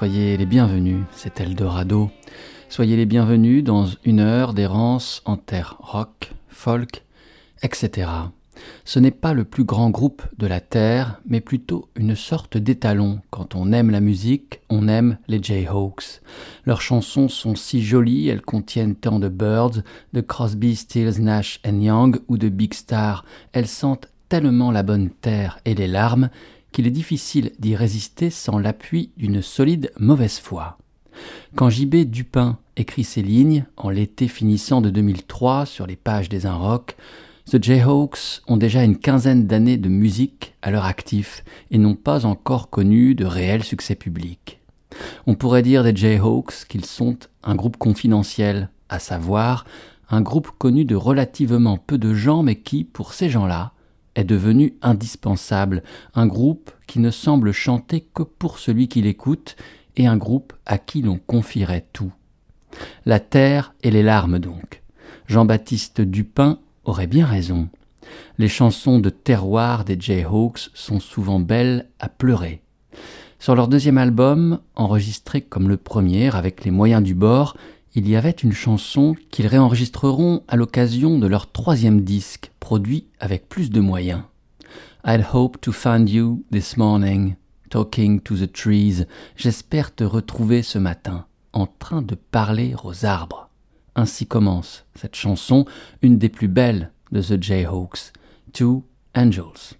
Soyez les bienvenus, c'est Eldorado. Soyez les bienvenus dans une heure d'errance en terre rock, folk, etc. Ce n'est pas le plus grand groupe de la Terre, mais plutôt une sorte d'étalon. Quand on aime la musique, on aime les Jayhawks. Leurs chansons sont si jolies, elles contiennent tant de Birds, de Crosby, Stills, Nash Young ou de Big Star. Elles sentent tellement la bonne terre et les larmes qu'il est difficile d'y résister sans l'appui d'une solide mauvaise foi. Quand J.B. Dupin écrit ces lignes, en l'été finissant de 2003 sur les pages des Rock, The Jayhawks ont déjà une quinzaine d'années de musique à leur actif et n'ont pas encore connu de réel succès public. On pourrait dire des Jayhawks qu'ils sont un groupe confidentiel, à savoir un groupe connu de relativement peu de gens mais qui, pour ces gens-là, est devenu indispensable, un groupe qui ne semble chanter que pour celui qui l'écoute, et un groupe à qui l'on confierait tout. La terre et les larmes donc. Jean-Baptiste Dupin aurait bien raison. Les chansons de terroir des Jayhawks sont souvent belles à pleurer. Sur leur deuxième album, enregistré comme le premier avec les moyens du bord, il y avait une chanson qu'ils réenregistreront à l'occasion de leur troisième disque, produit avec plus de moyens. I'd hope to find you this morning, talking to the trees. J'espère te retrouver ce matin, en train de parler aux arbres. Ainsi commence cette chanson, une des plus belles de The Jayhawks, Two Angels.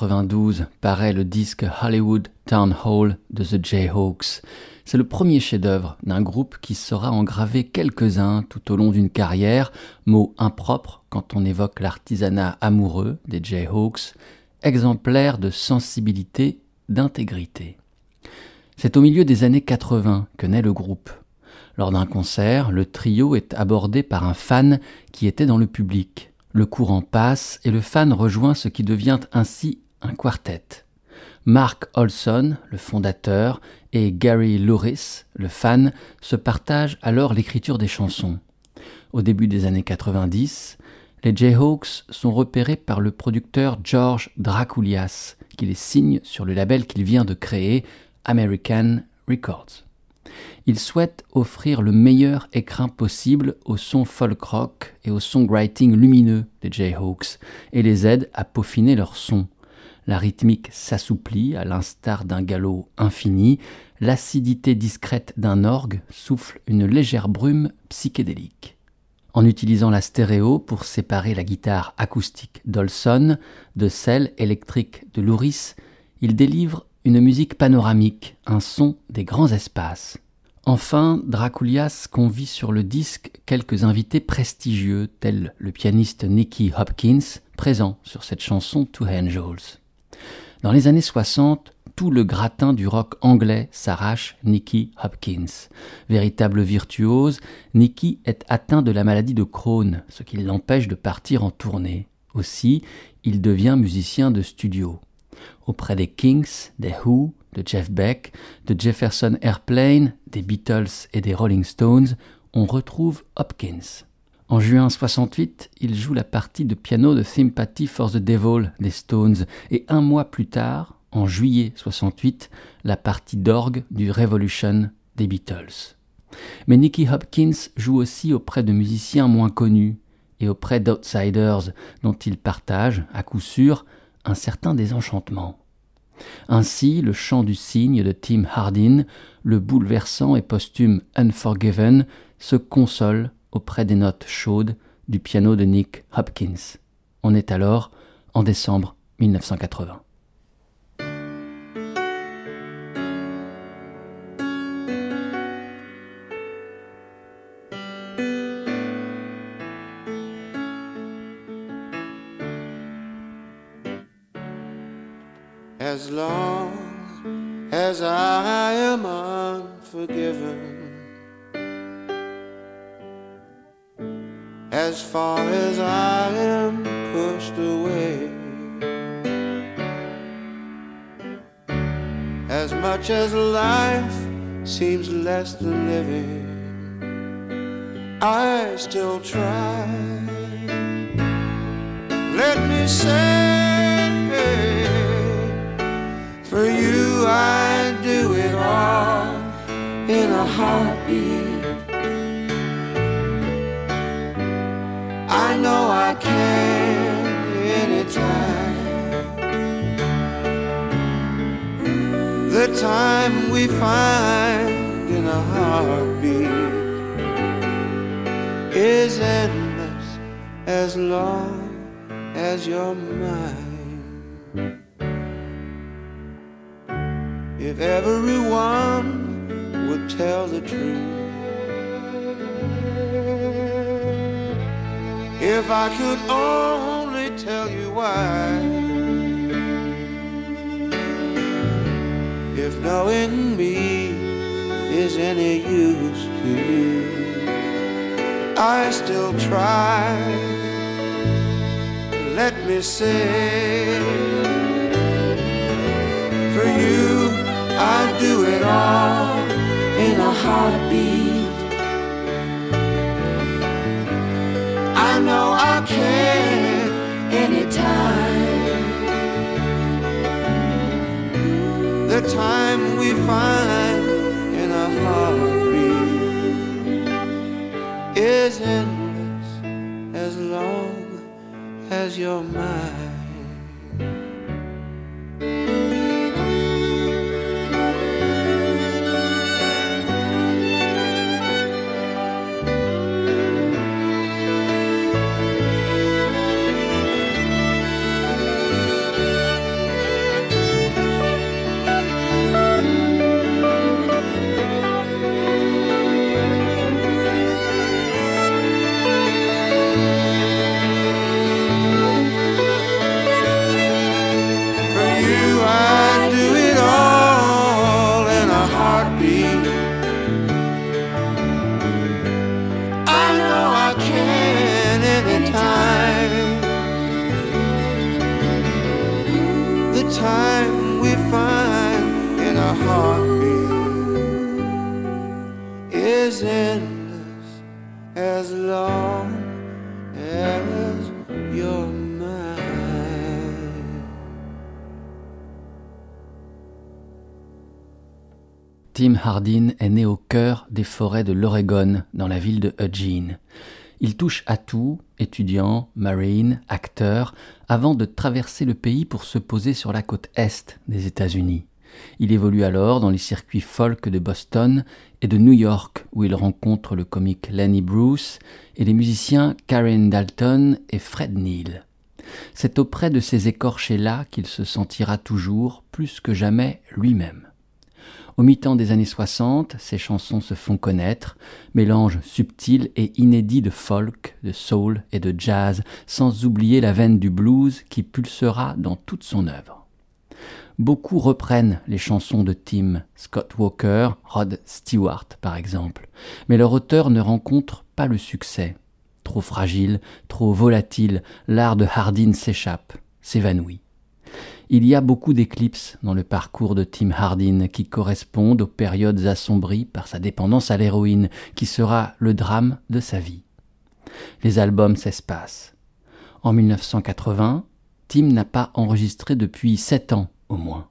1992 paraît le disque Hollywood Town Hall de The Jayhawks. C'est le premier chef-d'œuvre d'un groupe qui saura en graver quelques-uns tout au long d'une carrière, mot impropre quand on évoque l'artisanat amoureux des Jayhawks, exemplaire de sensibilité, d'intégrité. C'est au milieu des années 80 que naît le groupe. Lors d'un concert, le trio est abordé par un fan qui était dans le public. Le courant passe et le fan rejoint ce qui devient ainsi un quartet. Mark Olson, le fondateur, et Gary Louris, le fan, se partagent alors l'écriture des chansons. Au début des années 90, les Jayhawks sont repérés par le producteur George Dracoulias, qui les signe sur le label qu'il vient de créer, American Records. Il souhaite offrir le meilleur écrin possible au son folk rock et au songwriting lumineux des Jayhawks et les aide à peaufiner leur son. La rythmique s'assouplit à l'instar d'un galop infini, l'acidité discrète d'un orgue souffle une légère brume psychédélique. En utilisant la stéréo pour séparer la guitare acoustique d'Olson de celle électrique de Louris, il délivre une musique panoramique, un son des grands espaces. Enfin, Dracoulias convie sur le disque quelques invités prestigieux, tels le pianiste Nicky Hopkins, présent sur cette chanson To Angels. Dans les années 60, tout le gratin du rock anglais s'arrache Nicky Hopkins. Véritable virtuose, Nicky est atteint de la maladie de Crohn, ce qui l'empêche de partir en tournée. Aussi, il devient musicien de studio. Auprès des Kings, des Who, de Jeff Beck, de Jefferson Airplane, des Beatles et des Rolling Stones, on retrouve Hopkins. En juin 68, il joue la partie de piano de Sympathy for the Devil des Stones et un mois plus tard, en juillet 68, la partie d'orgue du Revolution des Beatles. Mais Nicky Hopkins joue aussi auprès de musiciens moins connus et auprès d'outsiders dont il partage, à coup sûr, un certain désenchantement. Ainsi, le chant du cygne de Tim Hardin, le bouleversant et posthume Unforgiven, se console auprès des notes chaudes du piano de Nick Hopkins. On est alors en décembre 1980. as long as I am unforgiven. As far as I am pushed away, as much as life seems less than living, I still try. Let me say. For you, I do it all in a heartbeat. Know I can anytime. The time we find in a heartbeat is endless as long as you're mine. if everyone would tell the truth. If I could only tell you why. If knowing me is any use to you, I still try. Let me say for you I'd do it all in a heartbeat. Know I can anytime. The time we find in a heartbeat is endless as long as you're mine. Hardin est né au cœur des forêts de l'Oregon, dans la ville de Eugene. Il touche à tout, étudiant, marine, acteur, avant de traverser le pays pour se poser sur la côte est des États-Unis. Il évolue alors dans les circuits folk de Boston et de New York, où il rencontre le comique Lenny Bruce et les musiciens Karen Dalton et Fred Neil. C'est auprès de ces écorchés-là qu'il se sentira toujours, plus que jamais, lui-même. Au mi-temps des années 60, ses chansons se font connaître, mélange subtil et inédit de folk, de soul et de jazz, sans oublier la veine du blues qui pulsera dans toute son œuvre. Beaucoup reprennent les chansons de Tim, Scott Walker, Rod Stewart par exemple, mais leur auteur ne rencontre pas le succès. Trop fragile, trop volatile, l'art de Hardin s'échappe, s'évanouit. Il y a beaucoup d'éclipses dans le parcours de Tim Hardin qui correspondent aux périodes assombries par sa dépendance à l'héroïne, qui sera le drame de sa vie. Les albums s'espacent. En 1980, Tim n'a pas enregistré depuis sept ans au moins.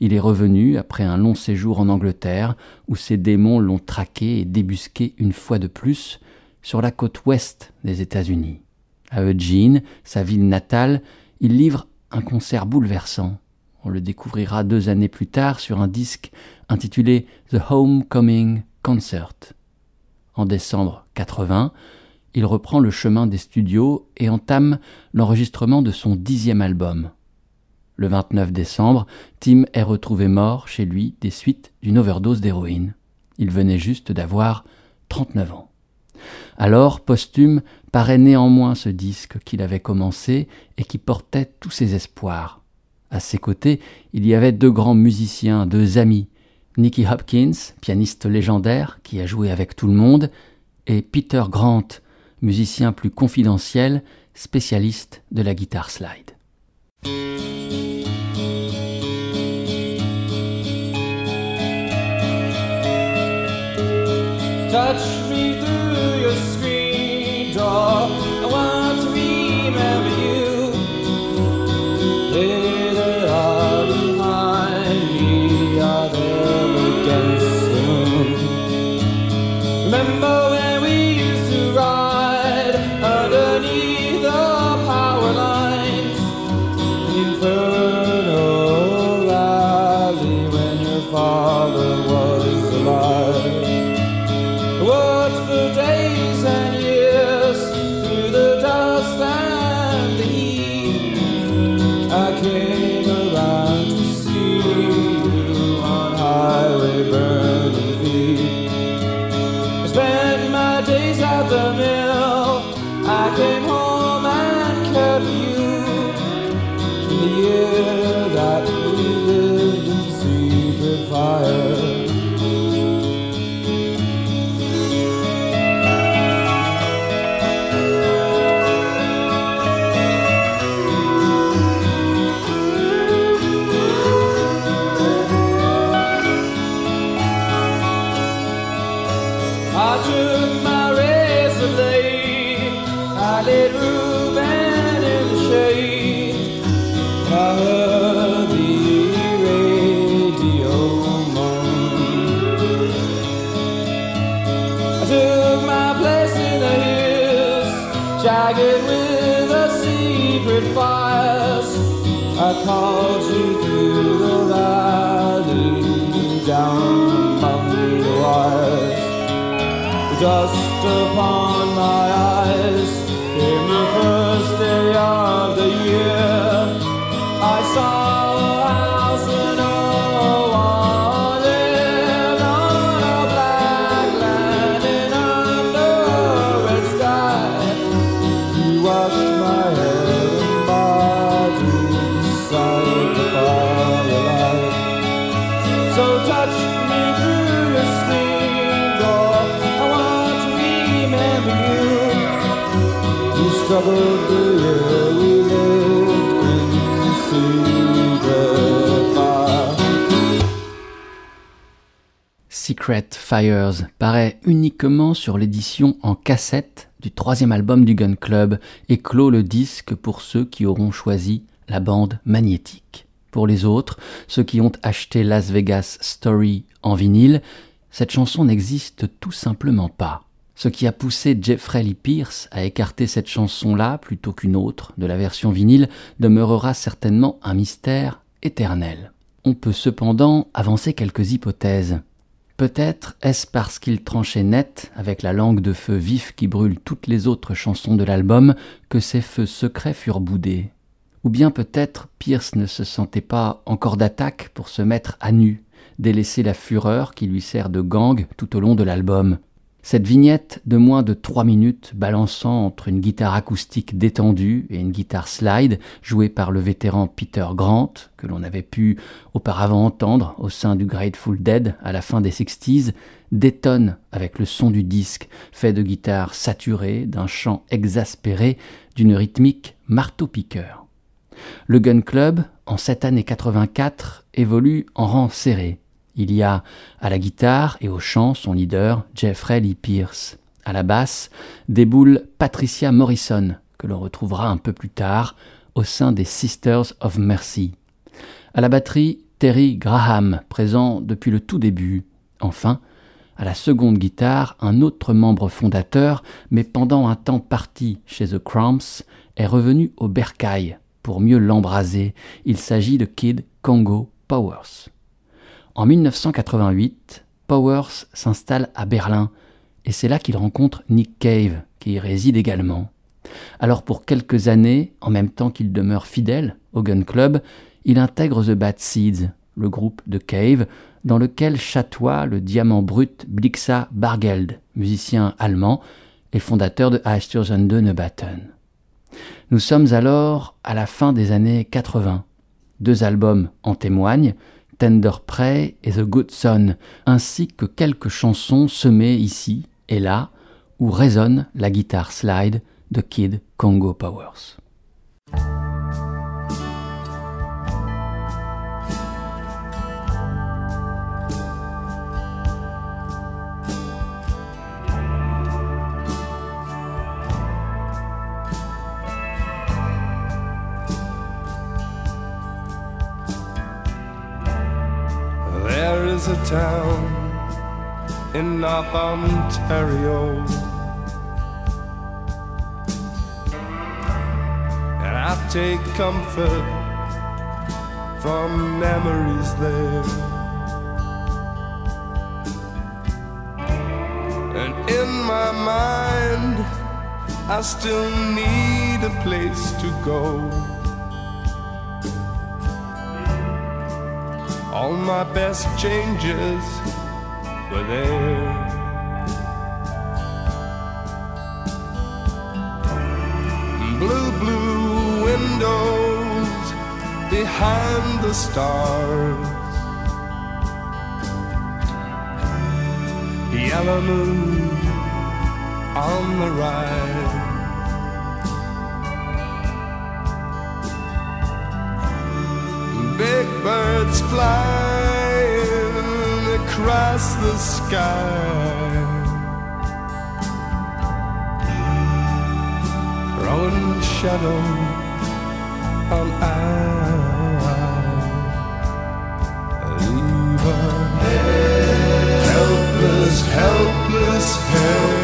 Il est revenu après un long séjour en Angleterre, où ses démons l'ont traqué et débusqué une fois de plus sur la côte ouest des États-Unis. À Eugene, sa ville natale, il livre un concert bouleversant. On le découvrira deux années plus tard sur un disque intitulé The Homecoming Concert. En décembre 80, il reprend le chemin des studios et entame l'enregistrement de son dixième album. Le 29 décembre, Tim est retrouvé mort chez lui des suites d'une overdose d'héroïne. Il venait juste d'avoir 39 ans. Alors, posthume, paraît néanmoins ce disque qu'il avait commencé et qui portait tous ses espoirs. À ses côtés, il y avait deux grands musiciens, deux amis, Nicky Hopkins, pianiste légendaire qui a joué avec tout le monde, et Peter Grant, musicien plus confidentiel, spécialiste de la guitare slide. The song. Secret Fires paraît uniquement sur l'édition en cassette du troisième album du Gun Club et clôt le disque pour ceux qui auront choisi la bande magnétique. Pour les autres, ceux qui ont acheté Las Vegas Story en vinyle, cette chanson n'existe tout simplement pas. Ce qui a poussé Jeffrey Lee Pierce à écarter cette chanson-là plutôt qu'une autre de la version vinyle demeurera certainement un mystère éternel. On peut cependant avancer quelques hypothèses. Peut-être est-ce parce qu'il tranchait net avec la langue de feu vif qui brûle toutes les autres chansons de l'album que ces feux secrets furent boudés. Ou bien peut-être Pierce ne se sentait pas encore d'attaque pour se mettre à nu, délaisser la fureur qui lui sert de gang tout au long de l'album. Cette vignette de moins de trois minutes balançant entre une guitare acoustique détendue et une guitare slide jouée par le vétéran Peter Grant, que l'on avait pu auparavant entendre au sein du Grateful Dead à la fin des 60s, détonne avec le son du disque, fait de guitare saturée, d'un chant exaspéré, d'une rythmique marteau-piqueur. Le Gun Club, en cette année 84, évolue en rang serré. Il y a à la guitare et au chant son leader Jeffrey Lee Pierce. À la basse déboule Patricia Morrison, que l'on retrouvera un peu plus tard au sein des Sisters of Mercy. À la batterie, Terry Graham, présent depuis le tout début. Enfin, à la seconde guitare, un autre membre fondateur, mais pendant un temps parti chez The Cramps, est revenu au bercail pour mieux l'embraser. Il s'agit de Kid Congo Powers. En 1988, Powers s'installe à Berlin et c'est là qu'il rencontre Nick Cave, qui y réside également. Alors pour quelques années, en même temps qu'il demeure fidèle au Gun Club, il intègre The Bad Seeds, le groupe de Cave, dans lequel chatoie le diamant brut Blixa Bargeld, musicien allemand et fondateur de Eistersund Neubatten. Nous sommes alors à la fin des années 80. Deux albums en témoignent, Tender Prey et The Good Son, ainsi que quelques chansons semées ici et là où résonne la guitare slide de Kid Congo Powers. A town in North Ontario. And I take comfort from memories there. And in my mind, I still need a place to go. All my best changes were there. Blue, blue windows behind the stars. Yellow moon on the rise. Birds flying across the sky. Throwing shadow on eye. Leave her helpless, helpless, helpless.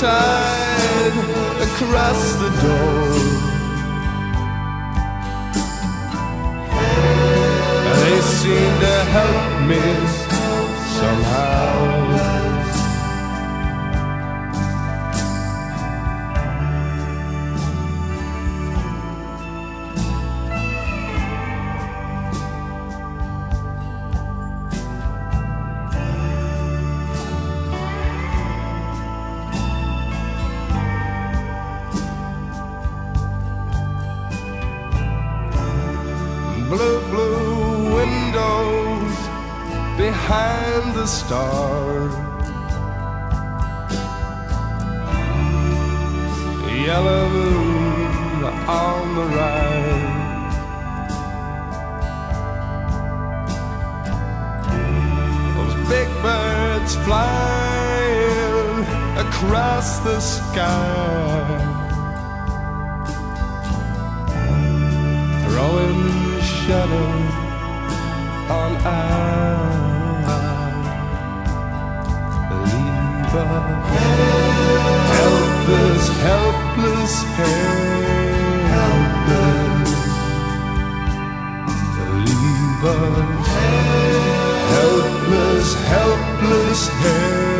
Tide across the door. They seem to help me the stars. Yellow moon on the rise. Those big birds flying across the sky. Throwing shadows on I a helpless, helpless, helpless. A helpless, helpless, helpless.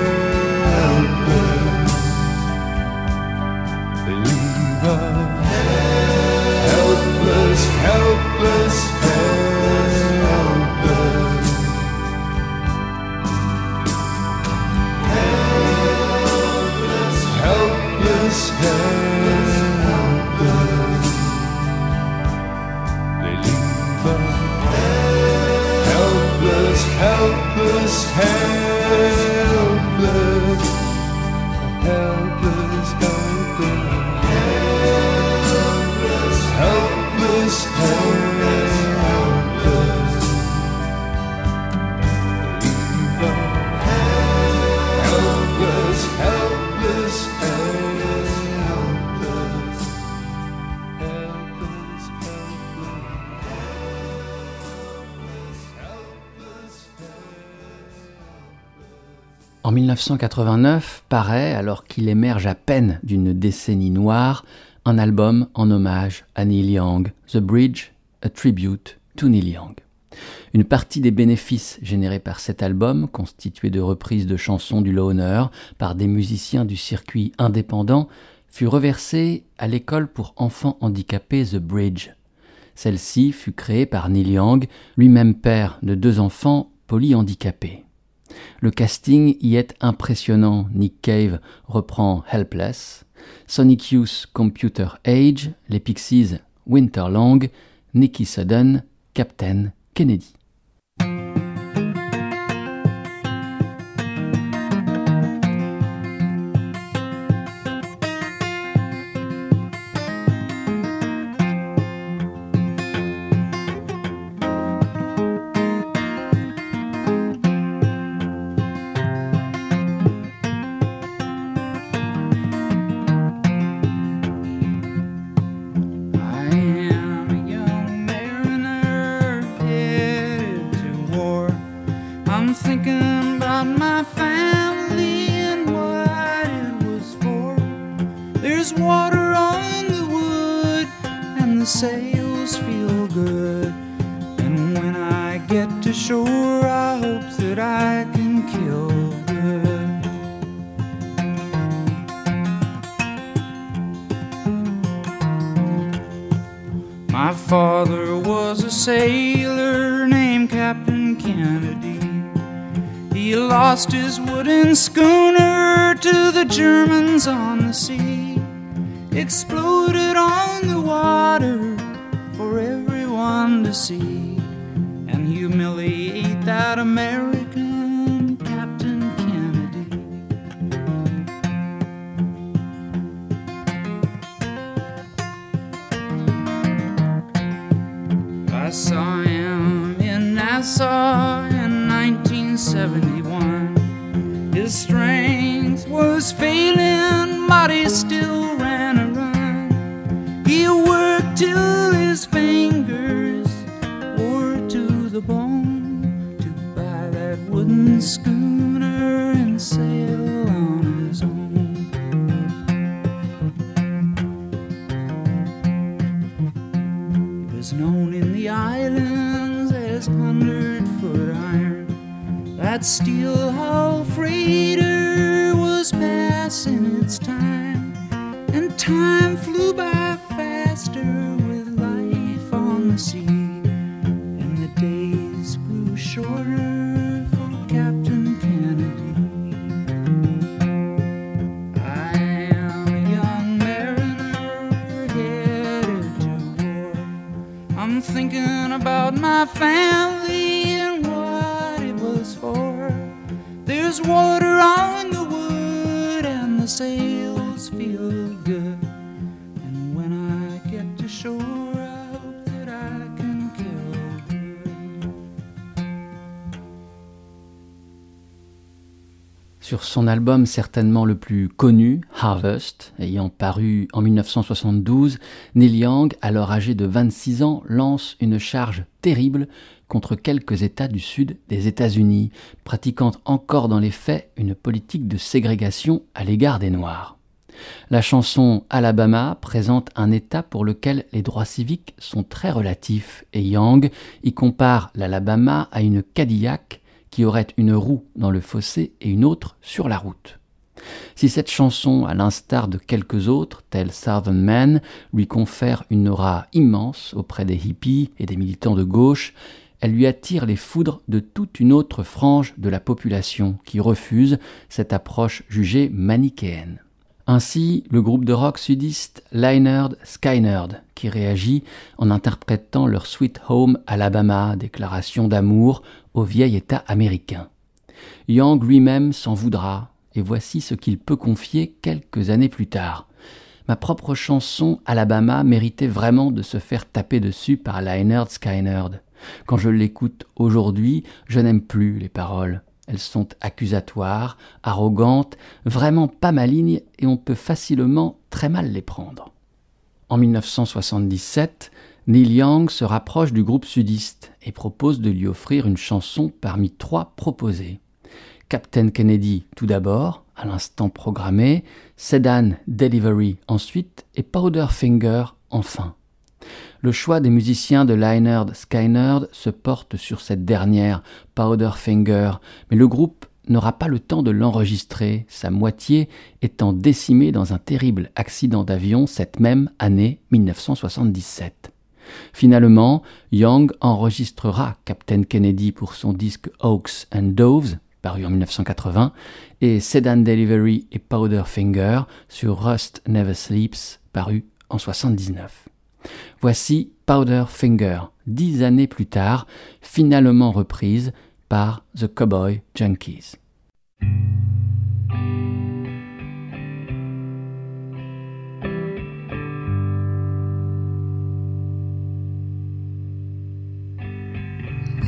En 1989 paraît, alors qu'il émerge à peine d'une décennie noire, un album en hommage à Neil Young, The Bridge, a tribute to Neil Young. Une partie des bénéfices générés par cet album, constitué de reprises de chansons du Loner par des musiciens du circuit indépendant, fut reversée à l'école pour enfants handicapés The Bridge. Celle-ci fut créée par Neil Young, lui-même père de deux enfants polyhandicapés. Le casting y est impressionnant. Nick Cave reprend Helpless, Sonic Youth Computer Age, les Pixies Winterlong, Nicky Sudden, Captain Kennedy. My father was a sailor named Captain Kennedy. He lost his wooden schooner to the Germans on the sea. Exploded on the water for everyone to see. And humiliate that American That steel hull freighter was passing its time, and time flew by faster with life on the sea, and the days grew shorter for Captain Kennedy. I am a young mariner headed to war. I'm thinking about my family Sur son album certainement le plus connu, Harvest, ayant paru en 1972, Neil Young, alors âgé de 26 ans, lance une charge terrible contre quelques États du sud des États-Unis, pratiquant encore dans les faits une politique de ségrégation à l'égard des Noirs. La chanson Alabama présente un État pour lequel les droits civiques sont très relatifs et Young y compare l'Alabama à une Cadillac qui aurait une roue dans le fossé et une autre sur la route. Si cette chanson, à l'instar de quelques autres, tels Southern Men, lui confère une aura immense auprès des hippies et des militants de gauche, elle lui attire les foudres de toute une autre frange de la population qui refuse cette approche jugée manichéenne. Ainsi, le groupe de rock sudiste Lynyrd Skynyrd, qui réagit en interprétant leur Sweet Home Alabama, déclaration d'amour au vieil État américain. Young lui-même s'en voudra, et voici ce qu'il peut confier quelques années plus tard. Ma propre chanson Alabama méritait vraiment de se faire taper dessus par Lynyrd Skynyrd. Quand je l'écoute aujourd'hui, je n'aime plus les paroles. Elles sont accusatoires, arrogantes, vraiment pas malignes et on peut facilement très mal les prendre. En 1977, Neil Young se rapproche du groupe sudiste et propose de lui offrir une chanson parmi trois proposées. Captain Kennedy tout d'abord, à l'instant programmé, Sedan Delivery ensuite et Powderfinger enfin. Le choix des musiciens de Lynyrd Skynyrd se porte sur cette dernière, Powderfinger, mais le groupe n'aura pas le temps de l'enregistrer, sa moitié étant décimée dans un terrible accident d'avion cette même année 1977. Finalement, Young enregistrera Captain Kennedy pour son disque Hawks and Doves, paru en 1980, et Sedan Delivery et Powderfinger sur Rust Never Sleeps, paru en 1979. Voici Powderfinger, dix années plus tard, finalement reprise par The Cowboy Junkies.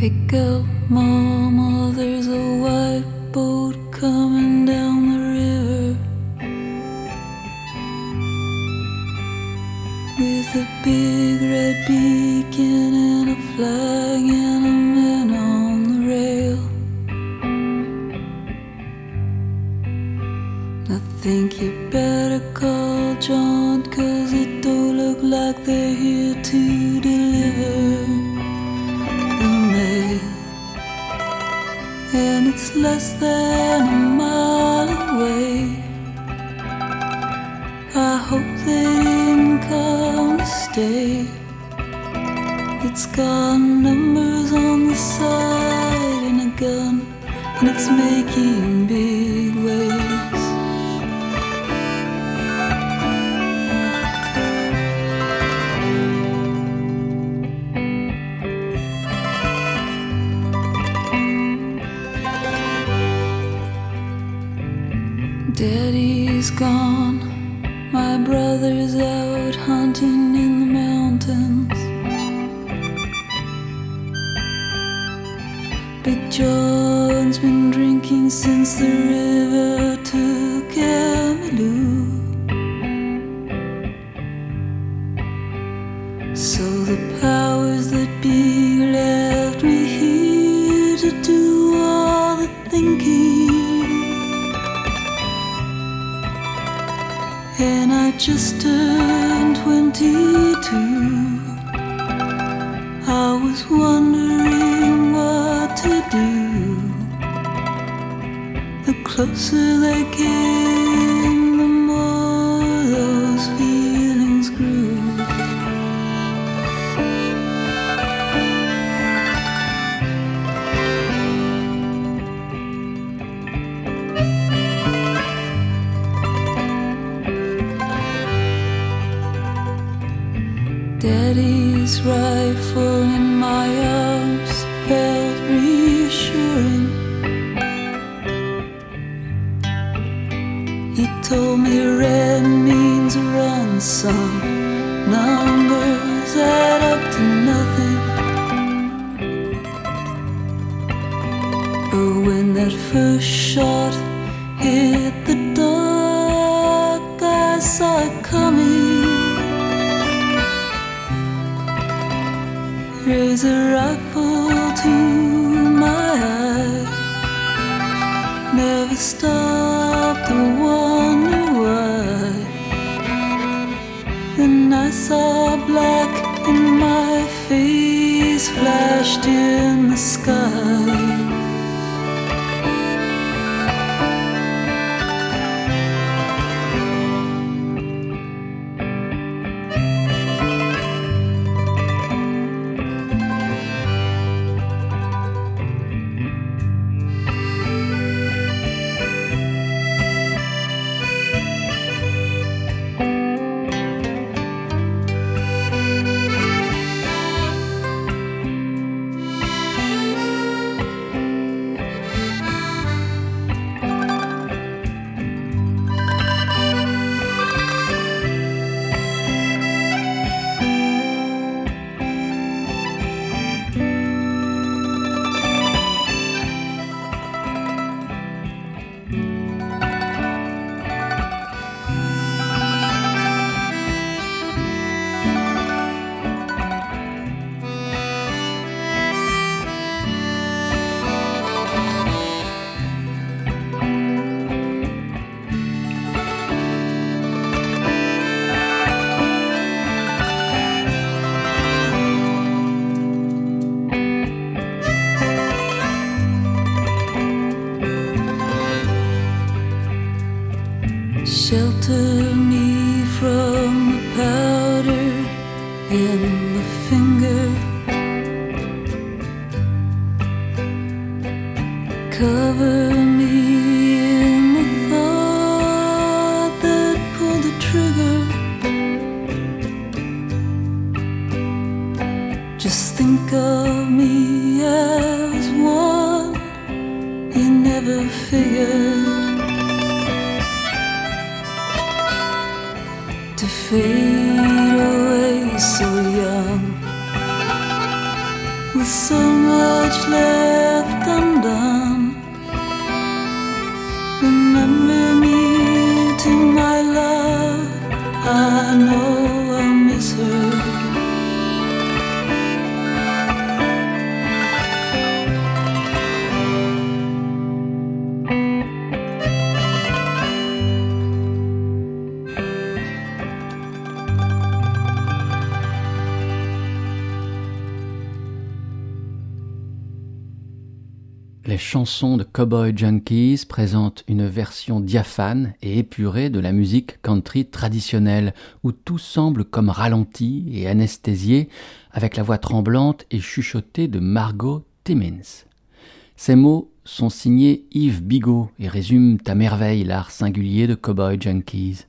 Wake up, mama, oh, there's a white boat coming down the river with a big red beacon and a flag and a man on the rail. I think you better call John, cause it don't look like they're here less than a mile away. I hope they didn't come to stay. It's got numbers on the side and a gun, and it's making big Daddy's gone, my brother's out hunting in the mountains. Big John's been drinking since the river took. So just turned 22. I was wondering what to do. The closer they came, think of me as one you never figured. to fade away so young with so much left undone remember me to my love i know Les chansons de Cowboy Junkies présentent une version diaphane et épurée de la musique country traditionnelle, où tout semble comme ralenti et anesthésié, avec la voix tremblante et chuchotée de Margot Timmins. Ces mots sont signés Yves Bigot et résument à merveille l'art singulier de Cowboy Junkies.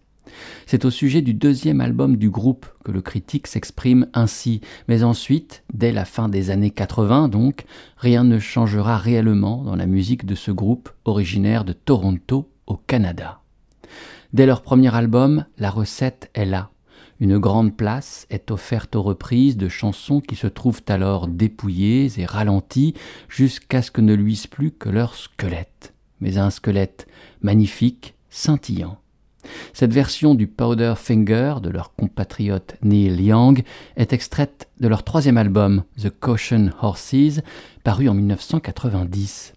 C'est au sujet du deuxième album du groupe que le critique s'exprime ainsi, mais ensuite, dès la fin des années 80 donc, rien ne changera réellement dans la musique de ce groupe originaire de Toronto au Canada. Dès leur premier album, la recette est là. Une grande place est offerte aux reprises de chansons qui se trouvent alors dépouillées et ralenties jusqu'à ce que ne luise plus que leur squelette, mais un squelette magnifique, scintillant. Cette version du Powder Finger de leur compatriote Neil Young est extraite de leur troisième album, The Caution Horses, paru en 1990.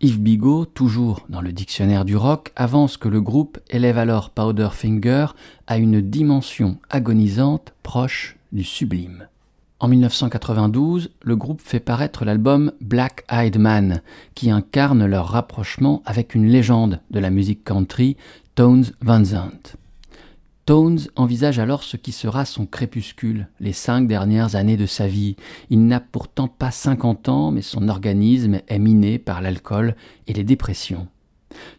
Yves Bigot, toujours dans le dictionnaire du rock, avance que le groupe élève alors Powder Finger à une dimension agonisante proche du sublime. En 1992, le groupe fait paraître l'album Black Eyed Man, qui incarne leur rapprochement avec une légende de la musique country, Tones Van Zandt. Tones envisage alors ce qui sera son crépuscule, les cinq dernières années de sa vie. Il n'a pourtant pas 50 ans, mais son organisme est miné par l'alcool et les dépressions.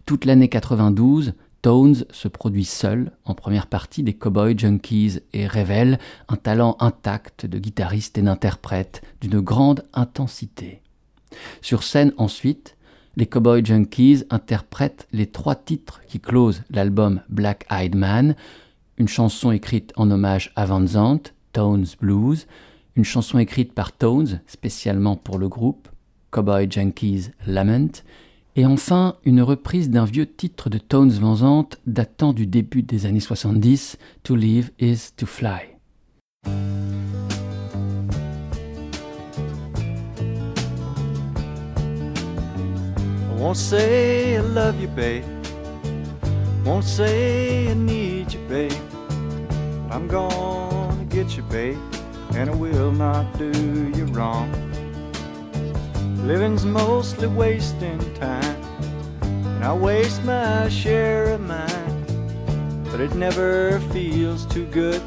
Toute l'année 92, Tones se produit seul en première partie des Cowboy Junkies et révèle un talent intact de guitariste et d'interprète d'une grande intensité. Sur scène ensuite, les Cowboy Junkies interprètent les trois titres qui closent l'album Black Eyed Man, une chanson écrite en hommage à Van Zandt, Tones Blues, une chanson écrite par Tones spécialement pour le groupe, Cowboy Junkies Lament, Et enfin, une reprise d'un vieux titre de Tones Van Zandt datant du début des années 70, To Live is to Fly. Won't say I love you, babe. Won't say I need you, babe. But I'm gonna get you, babe, and I will not do you wrong. Living's mostly wasting time, and I waste my share of mine. But it never feels too good,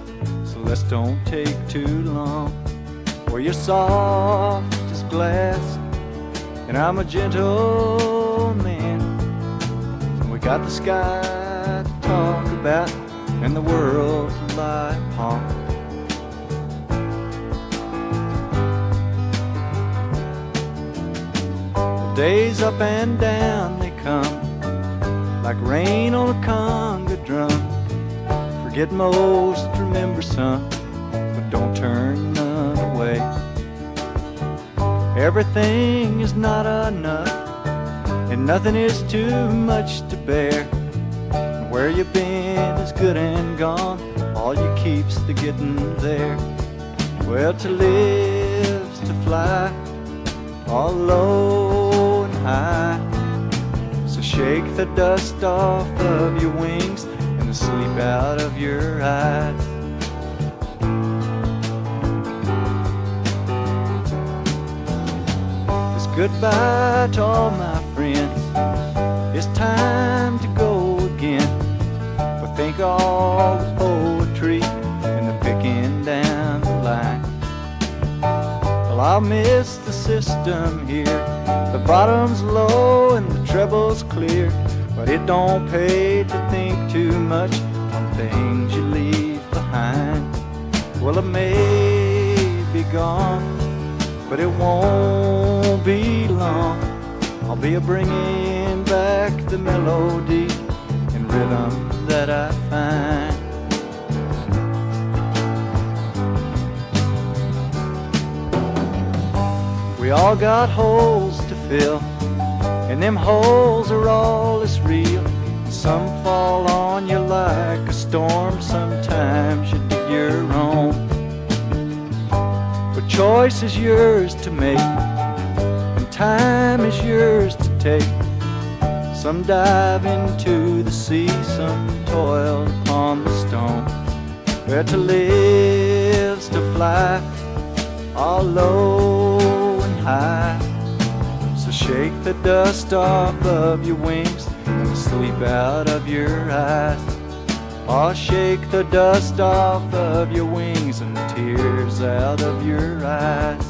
so let's don't take too long. Well, you're soft as glass, and I'm a gentle man. And we got the sky to talk about, and the world to lie upon. The days up and down they come, like rain on a conga drum. Forget most, remember some, but don't turn none away. Everything is not enough, and nothing is too much to bear. Where you've been is good and gone, all you keep's the getting there. Well, to live's to fly, all low and high. So shake the dust off of your wings and the sleep out of your eyes. Goodbye to all time to go again. But think all the poetry and the picking down the line. Well, I'll miss the system here. The bottom's low and the treble's clear. But it don't pay to think too much on things you leave behind. Well, it may be gone, but it won't be long. I'll be a bringing back the melody and rhythm that I find. We all got holes to fill, and them holes are all that's real. Some fall on you like a storm, sometimes you dig your own. But choice is yours to make, and time is yours to take. Some dive into the sea, some toil upon the stone. Where to live's to fly, all low and high. So shake the dust off of your wings and the sleep out of your eyes. Oh, shake the dust off of your wings and the tears out of your eyes.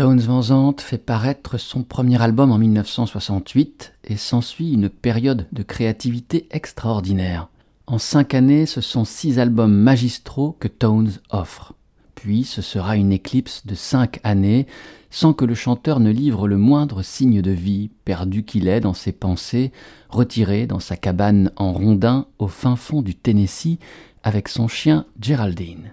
Tones Van Zandt fait paraître son premier album en 1968 et s'ensuit une période de créativité extraordinaire. En cinq années, ce sont six albums magistraux que Tones offre. Puis ce sera une éclipse de cinq années sans que le chanteur ne livre le moindre signe de vie, perdu qu'il est dans ses pensées, retiré dans sa cabane en rondin au fin fond du Tennessee avec son chien Geraldine.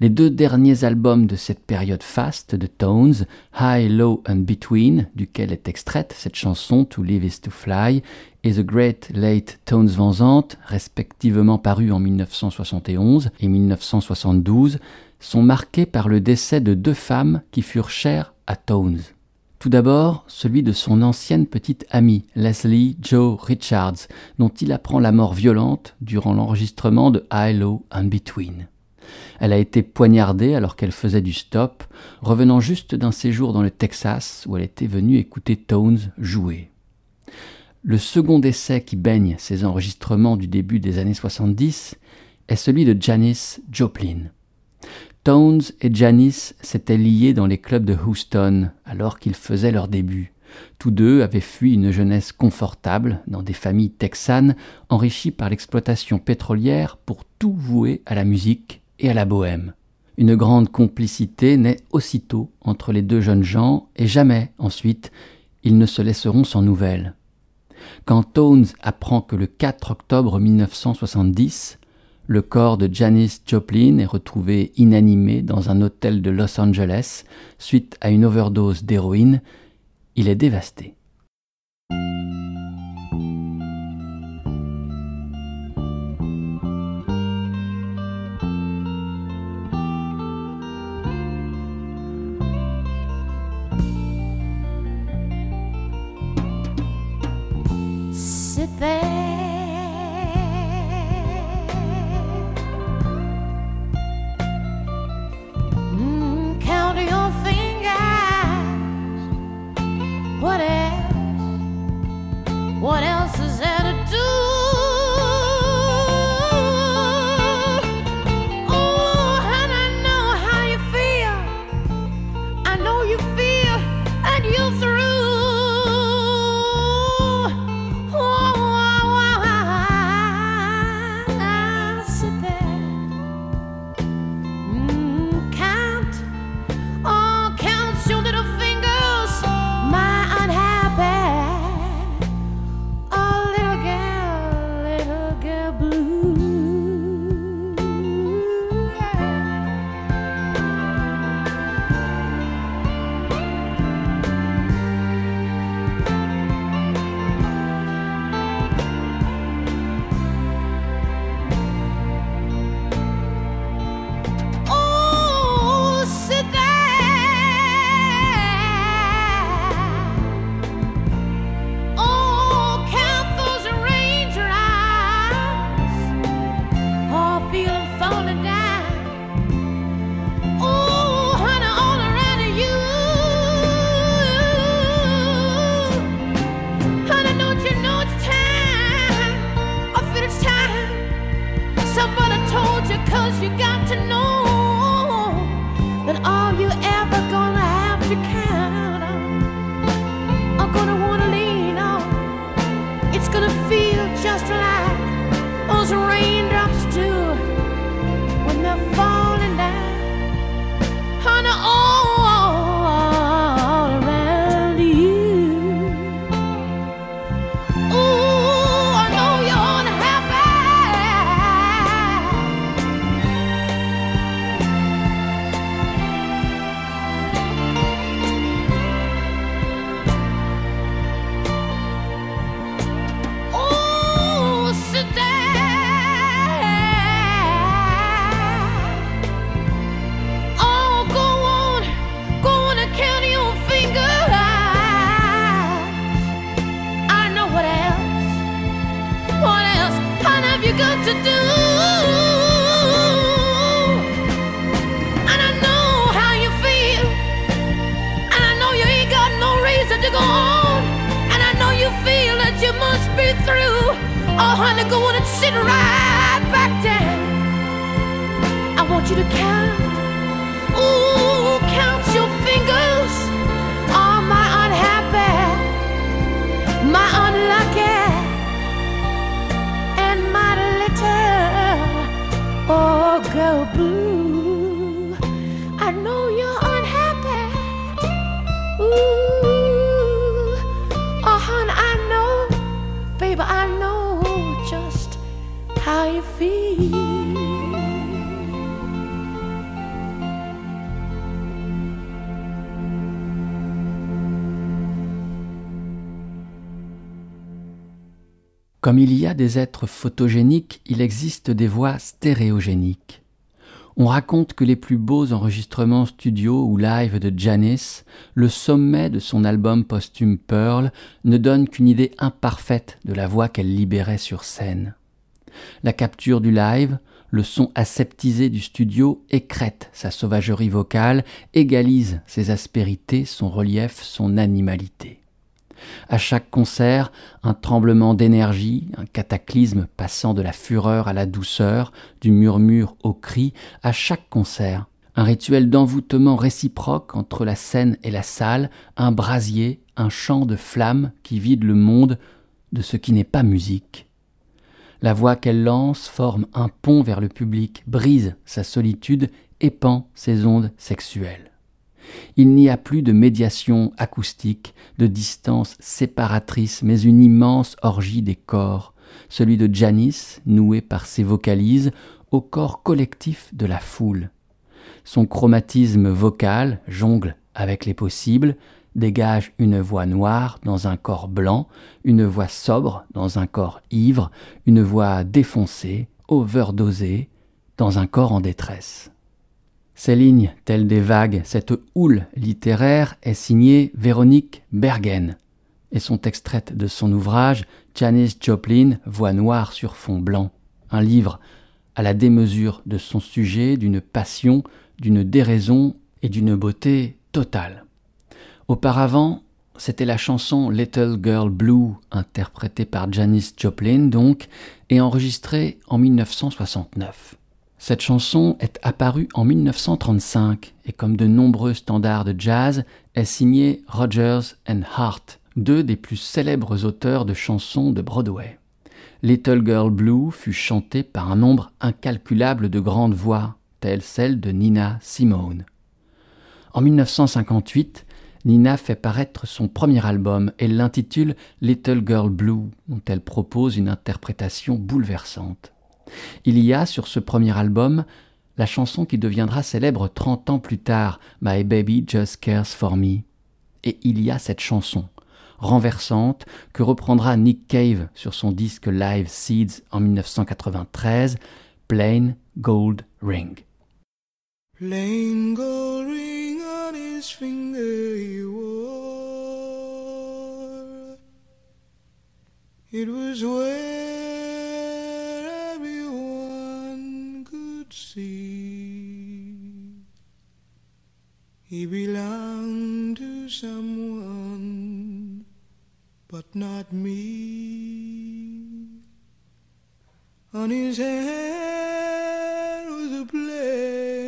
Les deux derniers albums de cette période faste de Tones, High, Low and Between, duquel est extraite cette chanson To Live is to Fly, et The Great Late Tones Van Zandt, respectivement parus en 1971 et 1972, sont marqués par le décès de deux femmes qui furent chères à Tones. Tout d'abord, celui de son ancienne petite amie, Leslie Joe Richards, dont il apprend la mort violente durant l'enregistrement de High, Low and Between. Elle a été poignardée alors qu'elle faisait du stop, revenant juste d'un séjour dans le Texas où elle était venue écouter Tones jouer. Le second décès qui baigne ces enregistrements du début des années 70 est celui de Janis Joplin. Tones et Janis s'étaient liés dans les clubs de Houston alors qu'ils faisaient leur début. Tous deux avaient fui une jeunesse confortable dans des familles texanes enrichies par l'exploitation pétrolière pour tout vouer à la musique et à la bohème. Une grande complicité naît aussitôt entre les deux jeunes gens et jamais, ensuite, ils ne se laisseront sans nouvelles. Quand Tones apprend que le 4 octobre 1970, Le corps de Janis Joplin est retrouvé inanimé dans un hôtel de Los Angeles suite à une overdose d'héroïne. Il est dévasté. Sit there. Mm, count your fingers. What else? What else right back down. I want you to count. Comme il y a des êtres photogéniques, il existe des voix stéréogéniques. On raconte que les plus beaux enregistrements studio ou live de Janis, le sommet de son album posthume Pearl, ne donnent qu'une idée imparfaite de la voix qu'elle libérait sur scène. La capture du live, le son aseptisé du studio écrète sa sauvagerie vocale, égalise ses aspérités, son relief, son animalité. À chaque concert, un tremblement d'énergie, un cataclysme passant de la fureur à la douceur, du murmure au cri, à chaque concert, un rituel d'envoûtement réciproque entre la scène et la salle, un brasier, un champ de flammes qui vide le monde de ce qui n'est pas musique. La voix qu'elle lance forme un pont vers le public, brise sa solitude, épand ses ondes sexuelles. Il n'y a plus de médiation acoustique, de distance séparatrice, mais une immense orgie des corps, celui de Janis, noué par ses vocalises au corps collectif de la foule. Son chromatisme vocal jongle avec les possibles, dégage une voix noire dans un corps blanc, une voix sobre dans un corps ivre, une voix défoncée, overdosée, dans un corps en détresse. Ces lignes, telles des vagues, cette houle littéraire est signée Véronique Bergen et sont extraites de son ouvrage Janis Joplin, Voix noire sur fond blanc, un livre à la démesure de son sujet, d'une passion, d'une déraison et d'une beauté totale. Auparavant, c'était la chanson Little Girl Blue, interprétée par Janis Joplin donc, et enregistrée en 1969. Cette chanson est apparue en 1935 et comme de nombreux standards de jazz, est signée Rogers and Hart, deux des plus célèbres auteurs de chansons de Broadway. Little Girl Blue fut chantée par un nombre incalculable de grandes voix, telles celles de Nina Simone. En 1958, Nina fait paraître son premier album et l'intitule Little Girl Blue, dont elle propose une interprétation bouleversante. Il y a sur ce premier album la chanson qui deviendra célèbre 30 ans plus tard, My Baby Just Cares for Me. Et il y a cette chanson, renversante, que reprendra Nick Cave sur son disque live Seeds en 1993, Plain Gold Ring. Plain gold ring He belonged to someone, but not me. On his head was a plain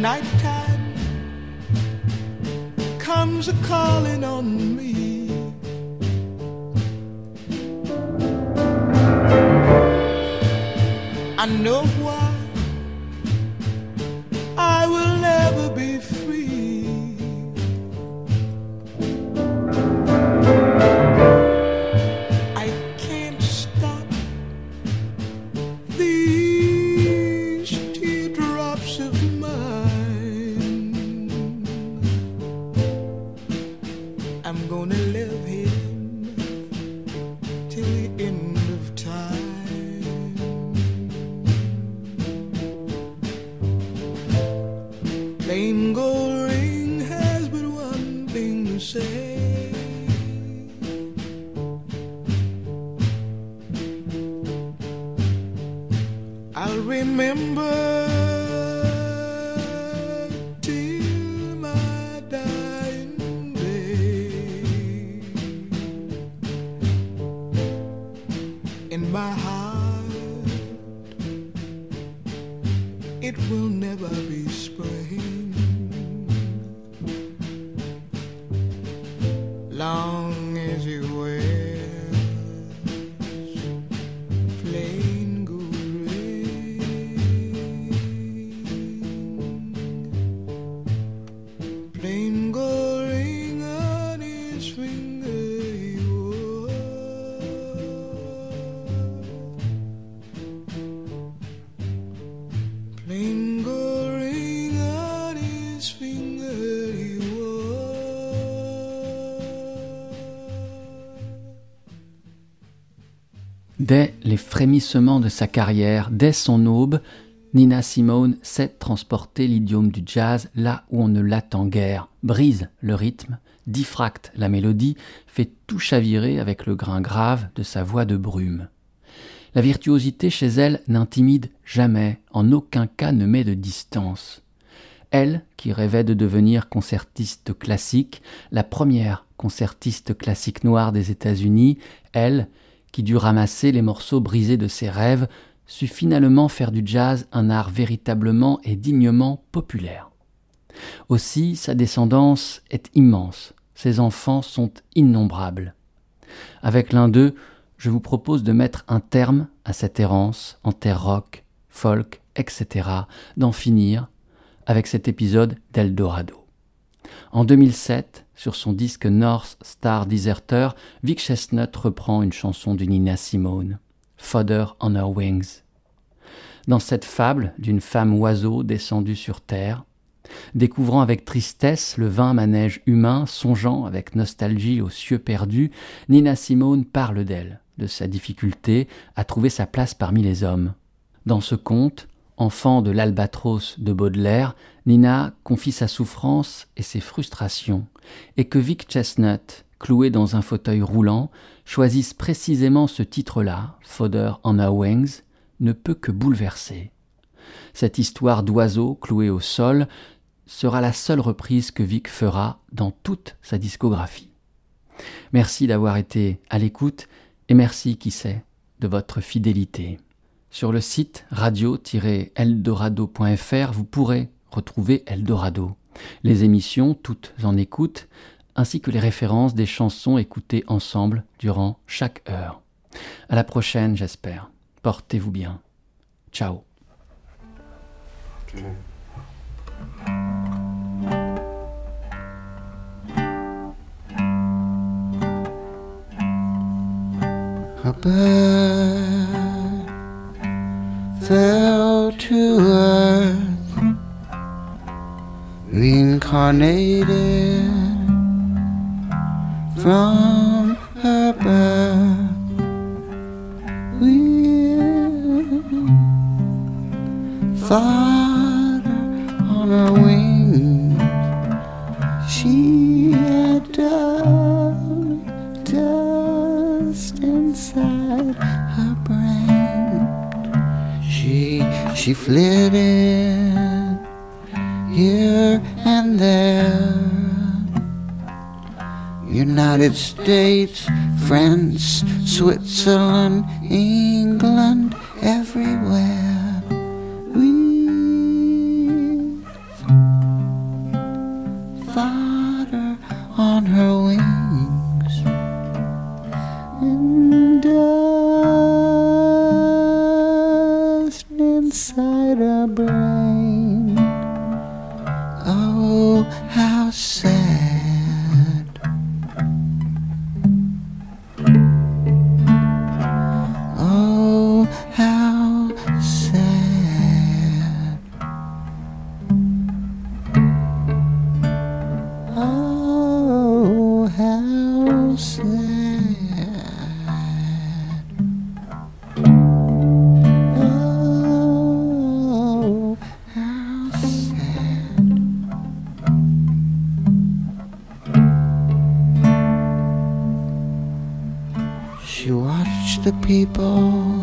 nighttime comes a calling on me. I know Dès les frémissements de sa carrière, dès son aube, Nina Simone sait transporter l'idiome du jazz là où on ne l'attend guère, brise le rythme, diffracte la mélodie, fait tout chavirer avec le grain grave de sa voix de brume. La virtuosité chez elle n'intimide jamais, en aucun cas ne met de distance. Elle, qui rêvait de devenir concertiste classique, la première concertiste classique noire des États-Unis, elle, qui dut ramasser les morceaux brisés de ses rêves, sut finalement faire du jazz un art véritablement et dignement populaire. Aussi, sa descendance est immense, ses enfants sont innombrables. Avec l'un d'eux, je vous propose de mettre un terme à cette errance en terre rock, folk, etc., d'en finir avec cet épisode d'Eldorado. En 2007, sur son disque North Star Deserter, Vic Chestnut reprend une chanson de Nina Simone, Fodder on Her Wings. Dans cette fable d'une femme oiseau descendue sur terre, découvrant avec tristesse le vain manège humain, songeant avec nostalgie aux cieux perdus, Nina Simone parle d'elle, de sa difficulté à trouver sa place parmi les hommes. Dans ce conte, enfant de l'albatros de Baudelaire, Nina confie sa souffrance et ses frustrations, et que Vic Chestnut, cloué dans un fauteuil roulant, choisisse précisément ce titre-là, Fodder on Her Wings, ne peut que bouleverser. Cette histoire d'oiseau cloué au sol sera la seule reprise que Vic fera dans toute sa discographie. Merci d'avoir été à l'écoute et merci, qui sait, de votre fidélité. Sur le site radio-eldorado.fr, vous pourrez retrouver Eldorado, les émissions toutes en écoute, ainsi que les références des chansons écoutées ensemble durant chaque heure. À la prochaine, j'espère. Portez-vous bien. Ciao. Fell to earth, reincarnated from her birth. With father She flitted here and there. United States, France, Switzerland, England, everywhere. People,